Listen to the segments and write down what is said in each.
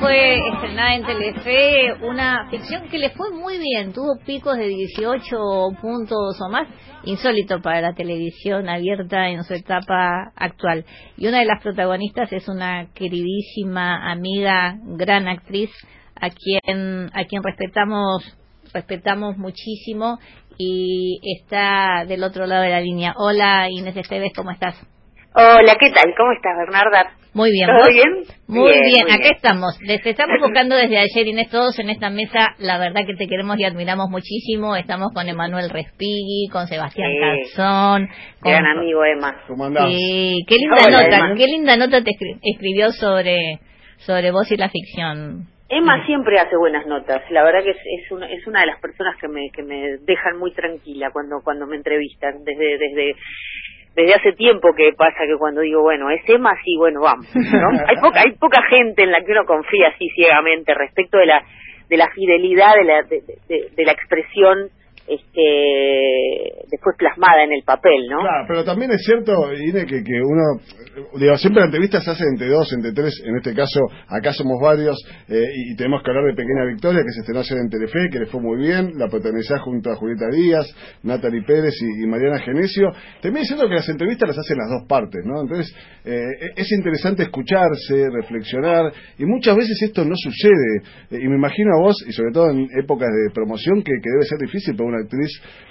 Fue estrenada en Telefe una ficción que le fue muy bien, tuvo picos de 18 puntos o más, insólito para la televisión abierta en su etapa actual. Y una de las protagonistas es una queridísima amiga, gran actriz, a quien a quien respetamos respetamos muchísimo y está del otro lado de la línea. Hola Inés Esteves, ¿cómo estás? Hola, ¿qué tal? ¿Cómo estás, Bernarda? Muy bien. ¿Todo bien? Muy bien, acá estamos. Les estamos buscando desde ayer, Inés, todos en esta mesa. La verdad que te queremos y admiramos muchísimo. Estamos con Emanuel Respighi, con Sebastián sí. Con... Gran amigo Emma. Sí, qué linda nota, qué linda nota te escribió sobre, sobre vos y la ficción. Emma siempre hace buenas notas. La verdad que es, es, una, es una de las personas que me, que me dejan muy tranquila cuando, cuando me entrevistan. Desde, desde desde hace tiempo que pasa que cuando digo, bueno, es Emma, sí, bueno, vamos, ¿no? hay, poca, hay poca gente en la que uno confía así ciegamente respecto de la, de la fidelidad de la, de, de, de la expresión este después plasmada en el papel, ¿no? Claro, pero también es cierto, Ine, que, que uno, digo, siempre la entrevista se hace entre dos, entre tres, en este caso, acá somos varios, eh, y tenemos que hablar de Pequeña Victoria, que se estrenó ayer en Telefe, que le fue muy bien, la protagonizada junto a Julieta Díaz, Natalie Pérez y, Mariana Genesio. También es cierto que las entrevistas las hacen las dos partes, ¿no? Entonces, eh, es interesante escucharse, reflexionar, y muchas veces esto no sucede, eh, y me imagino a vos, y sobre todo en épocas de promoción, que, que debe ser difícil para una actriz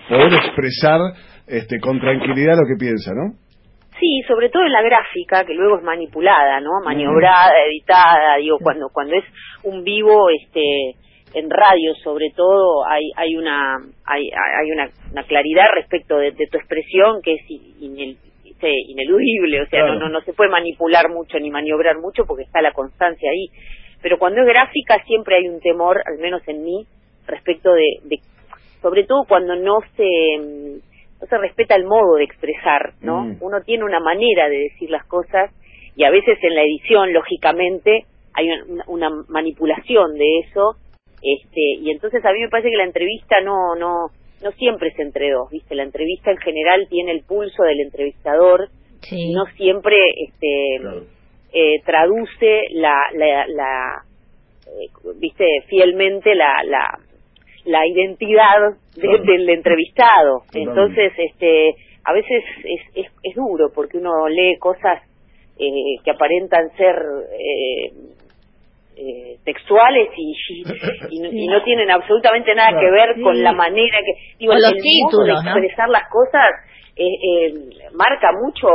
poder expresar este, con tranquilidad lo que piensa, ¿no? Sí, sobre todo en la gráfica, que luego es manipulada, ¿no? Maniobrada, editada, digo, cuando cuando es un vivo, este, en radio sobre todo, hay hay una hay hay una, una claridad respecto de, de, tu expresión que es inel, ineludible, o sea, claro. no, no no se puede manipular mucho ni maniobrar mucho porque está la constancia ahí. Pero cuando es gráfica siempre hay un temor, al menos en mí, respecto de, de sobre todo cuando no se no se respeta el modo de expresar, ¿no? Mm. Uno tiene una manera de decir las cosas y a veces en la edición, lógicamente, hay una, una manipulación de eso, este, y entonces a mí me parece que la entrevista no no no siempre es entre dos, ¿viste? La entrevista en general tiene el pulso del entrevistador, sí. no siempre este claro. eh, traduce la la, la eh, viste fielmente la la la identidad de, claro. del entrevistado. Entonces, este, a veces es, es, es, duro porque uno lee cosas eh, que aparentan ser eh, eh, textuales y, y, y, no tienen absolutamente nada que ver con la manera que digo, el los títulos, modo de expresar ¿no? las cosas marca mucho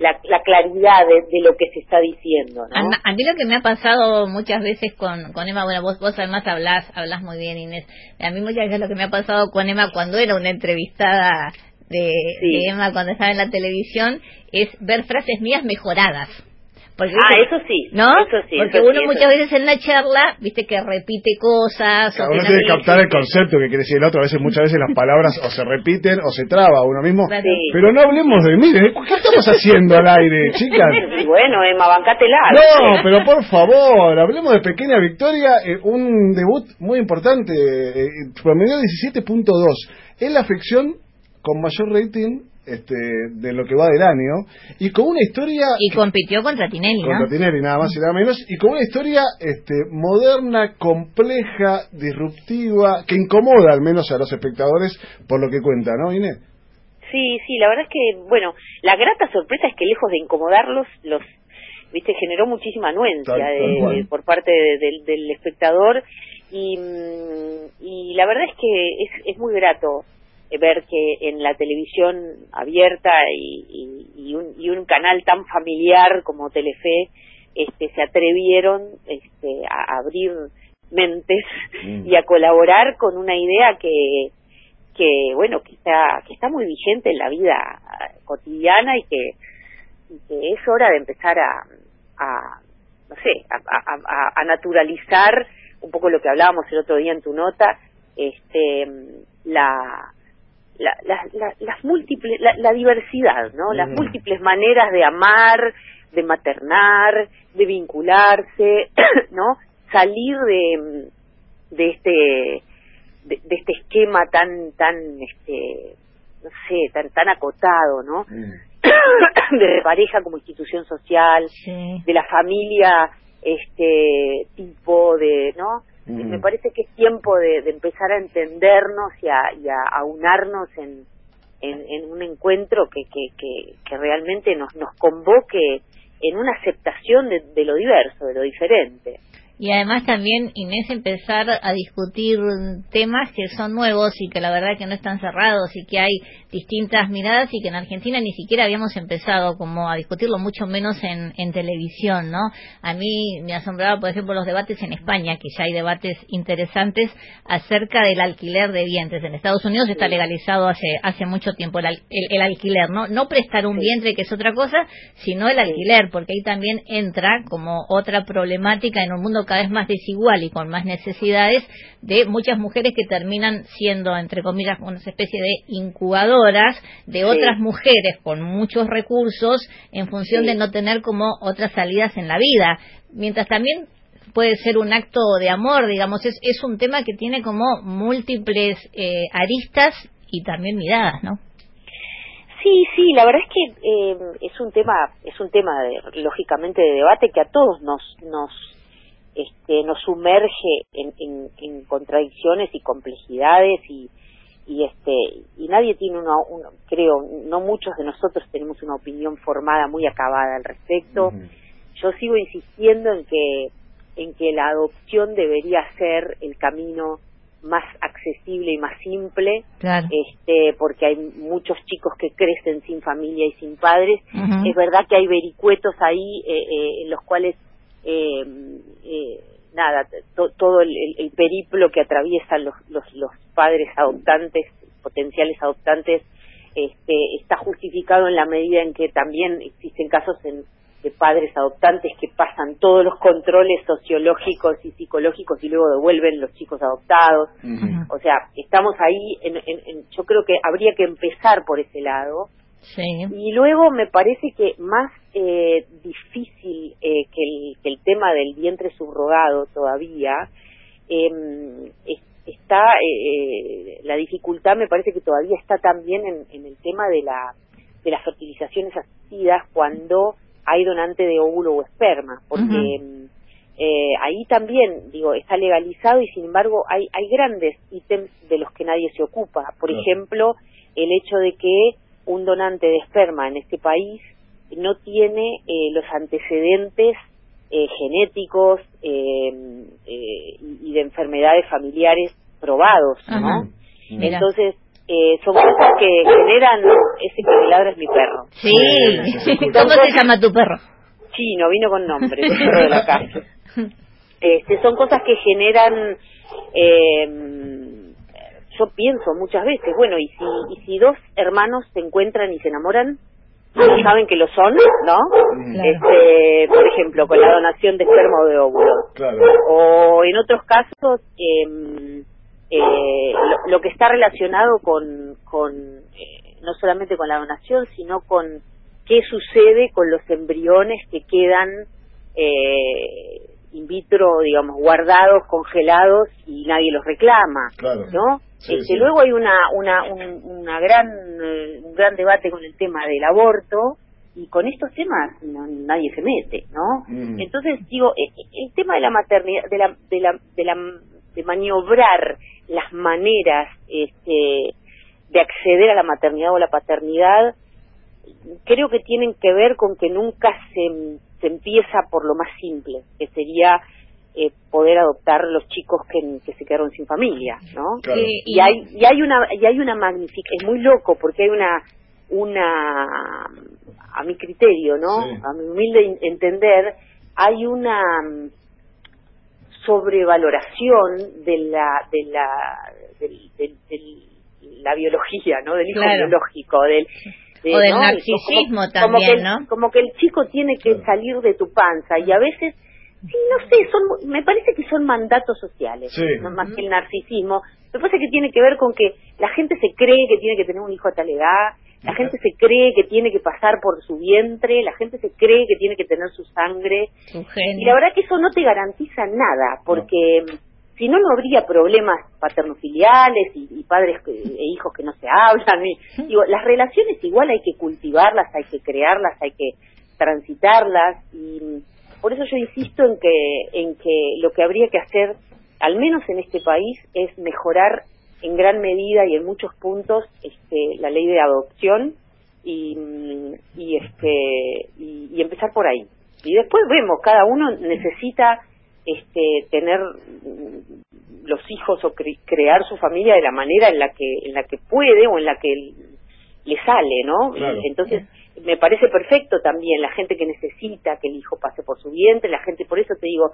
la, la claridad de, de, lo que se está diciendo. ¿no? A, a, mí lo que me ha pasado muchas veces con, con Emma, bueno, vos, vos además hablas, hablas muy bien, Inés. A mí muchas veces lo que me ha pasado con Emma cuando era una entrevistada de, sí. de Emma cuando estaba en la televisión es ver frases mías mejoradas. Porque, ah, eso sí. ¿No? Eso sí, Porque eso uno sí, muchas veces en la charla, viste que repite cosas. Claro, uno tiene que captar el concepto que quiere decir el otro. A veces, muchas veces las palabras o se repiten o se traba uno mismo. Sí. Pero no hablemos de mí. ¿Qué estamos haciendo al aire, chicas? Bueno, Emma, bancátela. No, pero por favor, hablemos de Pequeña Victoria. Eh, un debut muy importante. Eh, promedio 17.2. Es la ficción con mayor rating este, de lo que va del año y con una historia y compitió contra Tinelli contra ¿no? Tinelli nada más y nada menos y con una historia este, moderna compleja disruptiva que incomoda al menos a los espectadores por lo que cuenta ¿no Inés? sí sí la verdad es que bueno la grata sorpresa es que lejos de incomodarlos los viste generó muchísima anuencia tal, de, de, por parte de, del, del espectador y, y la verdad es que es, es muy grato ver que en la televisión abierta y, y, y, un, y un canal tan familiar como Telefe este, se atrevieron este, a abrir mentes mm. y a colaborar con una idea que que bueno que está que está muy vigente en la vida cotidiana y que, y que es hora de empezar a, a no sé a, a, a, naturalizar un poco lo que hablábamos el otro día en tu nota este la la, la, la, las múltiples, la, diversidad, ¿no? Las múltiples maneras de amar, de maternar, de vincularse, ¿no? Salir de, de este, de, de, este esquema tan, tan, este, no sé, tan, tan acotado, ¿no? Mm. de pareja como institución social, sí. de la familia este tipo de, ¿no? Me parece que es tiempo de, empezar a entendernos y a, y a aunarnos en, en, un encuentro que, que, que, realmente nos, nos convoque en una aceptación de lo diverso, de lo diferente. Y además también Inés empezar a discutir temas que son nuevos y que la verdad que no están cerrados y que hay distintas miradas y que en Argentina ni siquiera habíamos empezado como a discutirlo mucho menos en, en televisión, ¿no? A mí me asombraba por ejemplo los debates en España que ya hay debates interesantes acerca del alquiler de vientres en Estados Unidos está legalizado hace hace mucho tiempo el, el, alquiler, ¿no? No prestar un vientre que es otra cosa, sino el alquiler porque ahí también entra como otra problemática en un mundo cada vez más desigual y con más necesidades de muchas mujeres que terminan siendo, entre comillas, una especie de de otras mujeres con muchos recursos en función de no tener como otras salidas en la vida. Mientras también puede ser un acto de amor, digamos, es, es un tema que tiene como múltiples eh, aristas y también miradas, ¿no? Sí, sí, la verdad es que eh, es un tema, es un tema de, lógicamente de debate que a todos nos nos este, nos sumerge en, en, contradicciones y complejidades y, y este y nadie tiene una, creo no muchos de nosotros tenemos una opinión formada muy acabada al respecto. Yo sigo insistiendo en que en que la adopción debería ser el camino más accesible y más simple este porque hay muchos chicos que crecen sin familia y sin padres. Es verdad que hay vericuetos ahí eh, eh, en los cuales eh, eh, nada, todo el, periplo que atraviesan los, los, los padres adoptantes, potenciales adoptantes, este, está justificado en la medida en que también existen casos en, de padres adoptantes que pasan todos los controles sociológicos y psicológicos y luego devuelven los chicos adoptados. O sea, estamos ahí, en, en, yo creo que habría que empezar por ese lado y luego me parece que más eh, difícil eh, que, el, que, el, tema del vientre subrogado todavía eh, está eh, la dificultad me parece que todavía está también en, en, el tema de la de las fertilizaciones asistidas cuando hay donante de óvulo o esperma porque eh, ahí también digo está legalizado y sin embargo hay hay grandes ítems de los que nadie se ocupa. Por ejemplo el hecho de que un donante de esperma en este país no tiene eh, los antecedentes eh, genéticos eh, y de enfermedades familiares probados, ¿no? Entonces, son cosas que generan ese que me es mi perro. Sí, ¿cómo se llama tu perro? Chino, vino con nombre, el perro de la casa. Este, son cosas que generan yo pienso muchas veces, bueno, y si, y si dos hermanos se encuentran y se enamoran, saben que lo son, ¿no? Este, por ejemplo, con la donación de esperma o de óvulo. O en otros casos, eh, eh, lo, que está relacionado con, con eh, no solamente con la donación, sino con qué sucede con los embriones que quedan eh, in vitro, digamos, guardados, congelados y nadie los reclama, ¿no? Este, Luego hay una, una, un, una gran, eh, un gran debate con el tema del aborto y con estos temas nadie se mete, ¿no? Mm. Entonces digo, e, e, el, tema de la maternidad, de la, de la, de la, de maniobrar las maneras, este, de acceder a la maternidad o la paternidad, creo que tienen que ver con que nunca se se empieza por lo más simple, que sería eh, poder adoptar los chicos que, se quedaron sin familia, ¿no? Y, hay y hay una y hay una magnífica, es muy loco porque hay una una a mi criterio, ¿no? A mi humilde entender, hay una mm, sobrevaloración de la de la del, la biología, ¿no? Del hijo biológico, del o del narcisismo también, ¿no? Como que el chico tiene que salir de tu panza y a veces, sí, no sé, son, me parece que son mandatos sociales, no más que el narcisismo. Me parece que tiene que ver con que la gente se cree que tiene que tener un hijo a tal edad, la gente se cree que tiene que pasar por su vientre, la gente se cree que tiene que tener su sangre. y la verdad que eso no te garantiza nada, porque si no, no habría problemas paternofiliales y, y padres e hijos que no se hablan. digo, las relaciones igual hay que cultivarlas, hay que crearlas, hay que transitarlas. Y, por eso yo insisto en que, en que lo que habría que hacer, al menos en este país, es mejorar en gran medida y en muchos puntos este, la ley de adopción y, y este y, empezar por ahí. Y después vemos cada uno necesita este tener los hijos o crear su familia de la manera en la que en la que puede o en la que le sale no entonces me parece perfecto también la gente que necesita que el hijo pase por su vientre la gente por eso te digo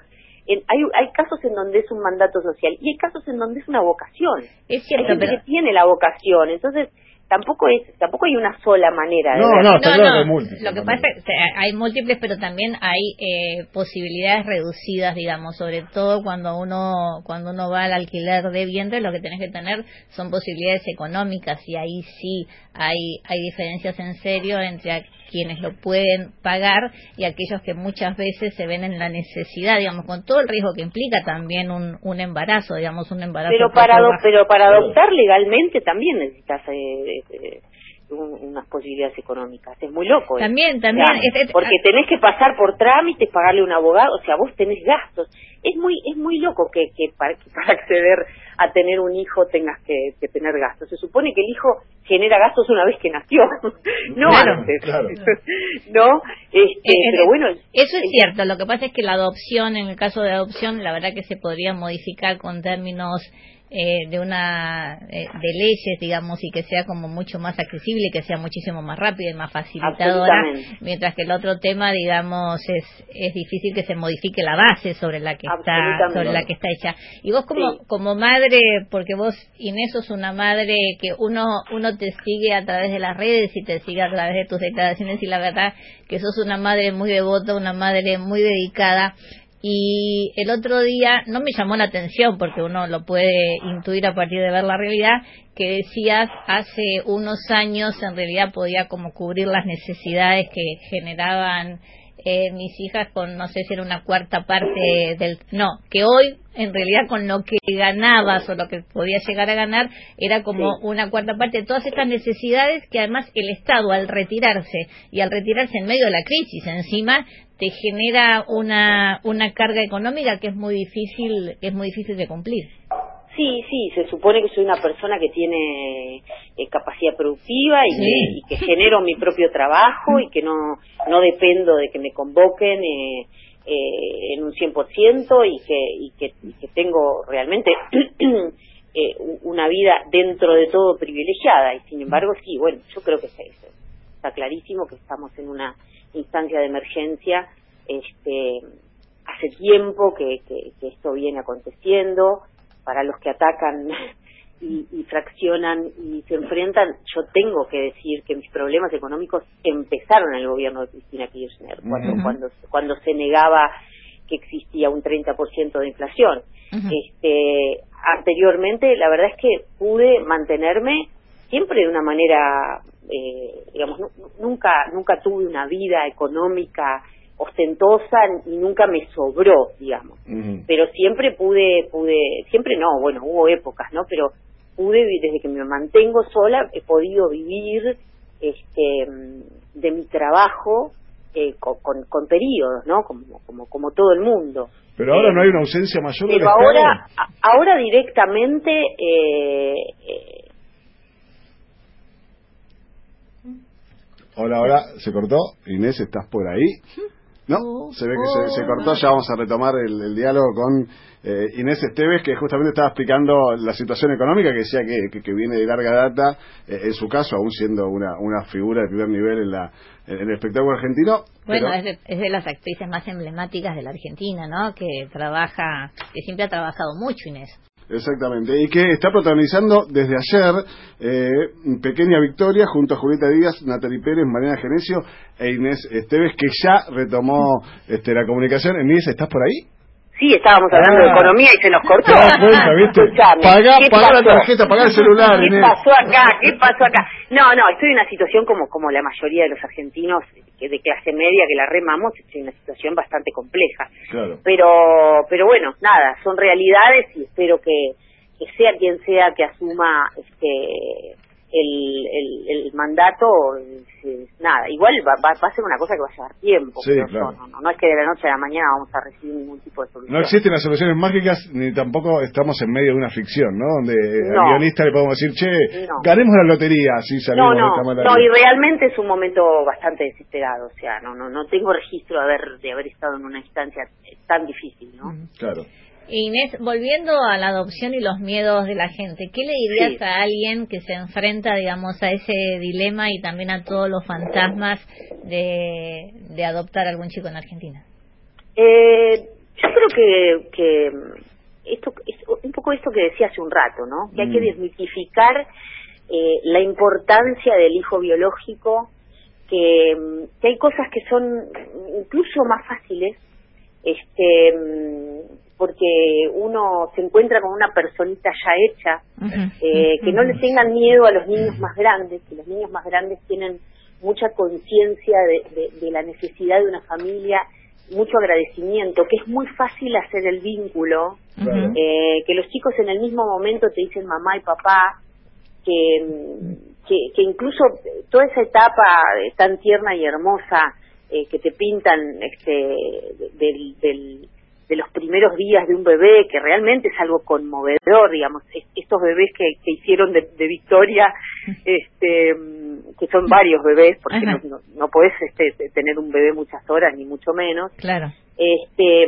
hay, hay casos en donde es un mandato social y hay casos en donde es una vocación. Es cierto, hay gente que tiene la vocación. Entonces, tampoco es tampoco hay una sola manera de no, no, que hay múltiples lo que pasa es que hay múltiples pero también hay eh, posibilidades reducidas digamos sobre todo cuando uno cuando uno va al alquiler de vientre lo que tenés que tener son posibilidades económicas y ahí sí hay hay diferencias en serio entre quienes lo pueden pagar y aquellos que muchas veces se ven en la necesidad, digamos, con todo el riesgo que implica también un, un embarazo, digamos, un embarazo. Pero para, pero para adoptar legalmente también necesitas eh, eh, unas posibilidades económicas. Es muy loco. También, también. porque tenés que pasar por trámites, pagarle un abogado, o sea, vos tenés gastos. Es muy es muy loco que, que, para, acceder a tener un hijo tengas que, tener gastos. Se supone que el hijo genera gastos una vez que nació, no antes. ¿No? Este, pero bueno. Eso es cierto. Lo que pasa es que la adopción, en el caso de adopción, la verdad que se podría modificar con términos eh, de una eh, de leyes digamos y que sea como mucho más accesible que sea muchísimo más rápido y más facilitadora mientras que el otro tema digamos es es difícil que se modifique la base sobre la que está sobre la que está hecha. Y vos como como madre porque vos Inés sos una madre que uno uno te sigue a través de las redes y te sigue a través de tus declaraciones y la verdad que sos una madre muy devota una madre muy dedicada y el otro día no me llamó la atención porque uno lo puede intuir a partir de ver la realidad que decías hace unos años en realidad podía como cubrir las necesidades que generaban eh, mis hijas con no sé si era una cuarta parte del no que hoy en realidad con lo que ganabas o lo que podías llegar a ganar era como una cuarta parte. De todas estas necesidades que además el Estado al retirarse y al retirarse en medio de la crisis encima te genera una una carga económica que es muy difícil es muy difícil de cumplir Sí, sí, se supone que soy una persona que tiene eh, capacidad productiva y, que, genero mi propio trabajo y que no, no dependo de que me convoquen eh, eh, en un 100% y que, y que, y que tengo realmente eh, una vida dentro de todo privilegiada. Y sin embargo, sí, bueno, yo creo que está clarísimo que estamos en una instancia de emergencia. Este, hace tiempo que, que esto viene aconteciendo para los que atacan y, fraccionan y se enfrentan, yo tengo que decir que mis problemas económicos empezaron en el gobierno de Cristina Kirchner, cuando, cuando, cuando se negaba que existía un 30% de inflación. este, anteriormente, la verdad es que pude mantenerme siempre de una manera, eh, digamos, nunca, nunca tuve una vida económica ostentosa y nunca me sobró, digamos. Pero siempre pude, pude, siempre no, bueno, hubo épocas, ¿no? Pero pude, desde que me mantengo sola, he podido vivir este de mi trabajo eh, con, con, periodos, ¿no? Como, como, como todo el mundo. Pero ahora no hay una ausencia mayor pero ahora, ahora directamente eh, eh, Hola, hola, se cortó. Inés, ¿estás por ahí? No, se ve que se, cortó, ya vamos a retomar el, diálogo con eh, Inés Esteves, que justamente estaba explicando la situación económica, que decía que, que, viene de larga data, eh, en su caso, aún siendo una, una figura de primer nivel en, la, en el espectáculo argentino. Bueno, es, de, es de las actrices más emblemáticas de la Argentina, ¿no? Que trabaja, que siempre ha trabajado mucho, Inés. Exactamente, y que está protagonizando desde ayer eh, Pequeña Victoria junto a Julieta Díaz, Natalie Pérez, Mariana Genesio e Inés Esteves, que ya retomó este, la comunicación. Inés, ¿estás por ahí? Sí, estábamos hablando de ah. economía y se nos cortó. Cuenta, ¿viste? Pagá, la tarjeta, pagá el celular. ¿Qué pasó acá? ¿Qué pasó acá? No, no, estoy en una situación como, como la mayoría de los argentinos que de clase media que la remamos, estoy en una situación bastante compleja. Claro. Pero, pero bueno, nada, son realidades y espero que, que sea quien sea que asuma este el, el, mandato, nada, igual va, va, a ser una cosa que va a llevar tiempo. no, no, es que de la noche a la mañana vamos a recibir ningún tipo de solución. No existen las soluciones mágicas ni tampoco estamos en medio de una ficción, ¿no? Donde al guionista le podemos decir, che, ganemos la lotería, así salimos no, no, No, y realmente es un momento bastante desesperado, o sea, no no no tengo registro de haber, de haber estado en una instancia tan difícil, ¿no? Claro. Inés, volviendo a la adopción y los miedos de la gente, ¿qué le dirías a alguien que se enfrenta, digamos, a ese dilema y también a todos los fantasmas de, de adoptar a algún chico en Argentina? Eh, yo creo que, que esto es un poco esto que decía hace un rato, ¿no? Que hay que mm. desmitificar eh, la importancia del hijo biológico, que, que hay cosas que son incluso más fáciles este porque uno se encuentra con una personita ya hecha, eh, que no le tengan miedo a los niños más grandes, que los niños más grandes tienen mucha conciencia de, la necesidad de una familia, mucho agradecimiento, que es muy fácil hacer el vínculo, eh, que los chicos en el mismo momento te dicen mamá y papá, que, que, incluso toda esa etapa tan tierna y hermosa eh, que te pintan este, del de los primeros días de un bebé, que realmente es algo conmovedor, digamos, estos bebés que, que hicieron de, Victoria, este, que son varios bebés, porque no, no, podés este, tener un bebé muchas horas, ni mucho menos. Claro. Este,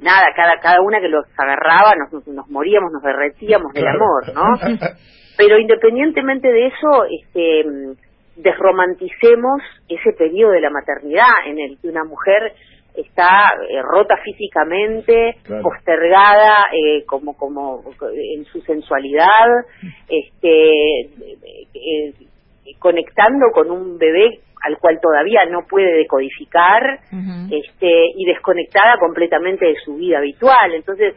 nada, cada, cada una que los agarraba, nos, nos moríamos, nos derretíamos del amor, ¿no? Pero independientemente de eso, este, desromanticemos ese periodo de la maternidad en el que una mujer está eh, rota físicamente, postergada eh, como como en su sensualidad, este eh, conectando con un bebé al cual todavía no puede decodificar, este y desconectada completamente de su vida habitual. Entonces,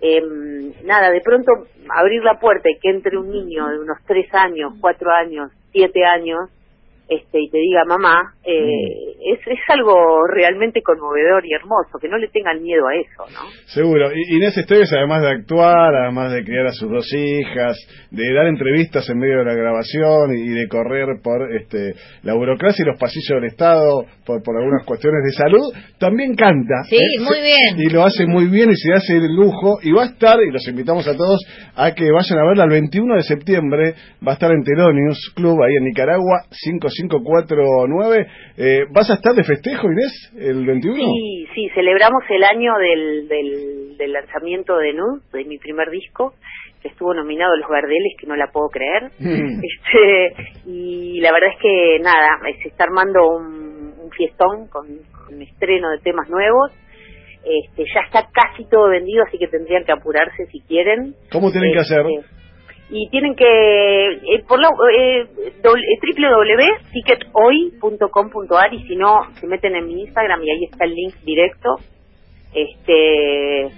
em, nada, de pronto abrir la puerta y que entre un niño de unos tres años, cuatro años, siete años, este, y te diga mamá, eh, mm. es, es algo realmente conmovedor y hermoso, que no le tengan miedo a eso, ¿no? Seguro. Inés Esteves, además de actuar, además de criar a sus dos hijas, de dar entrevistas en medio de la grabación y de correr por este, la burocracia y los pasillos del Estado por, por algunas cuestiones de salud, también canta. Sí, ¿eh? muy bien. Y lo hace muy bien y se hace el lujo. Y va a estar, y los invitamos a todos a que vayan a verla el 21 de septiembre, va a estar en Telonius Club, ahí en Nicaragua, 5 549. Eh, ¿Vas a estar de festejo, Inés, el 21? Sí, sí, celebramos el año del, del, lanzamiento de Nud, de mi primer disco, que estuvo nominado a los Gardeles, que no la puedo creer. Mm. este Y la verdad es que, nada, se está armando un, un fiestón con, con estreno de temas nuevos. Este, ya está casi todo vendido, así que tendrían que apurarse si quieren. ¿Cómo tienen que este, hacer? Y tienen que eh, por la eh, www.tickethoy.com.ar y si no se meten en mi Instagram y ahí está el link directo este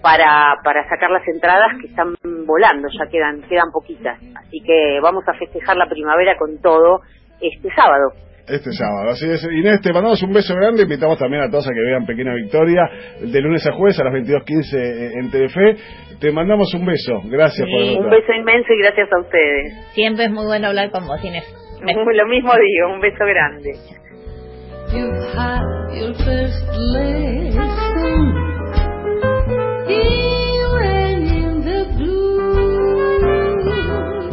para para sacar las entradas que están volando ya quedan quedan poquitas así que vamos a festejar la primavera con todo este sábado este sábado. Así es. Inés, te mandamos un beso grande. Invitamos también a todos a que vean Pequeña Victoria de lunes a jueves a las 22.15 eh, en Telefe. Te mandamos un beso. Gracias por Un beso inmenso y gracias a ustedes. Siempre es muy bueno hablar con vos, Inés. Lo mismo digo. Un beso grande.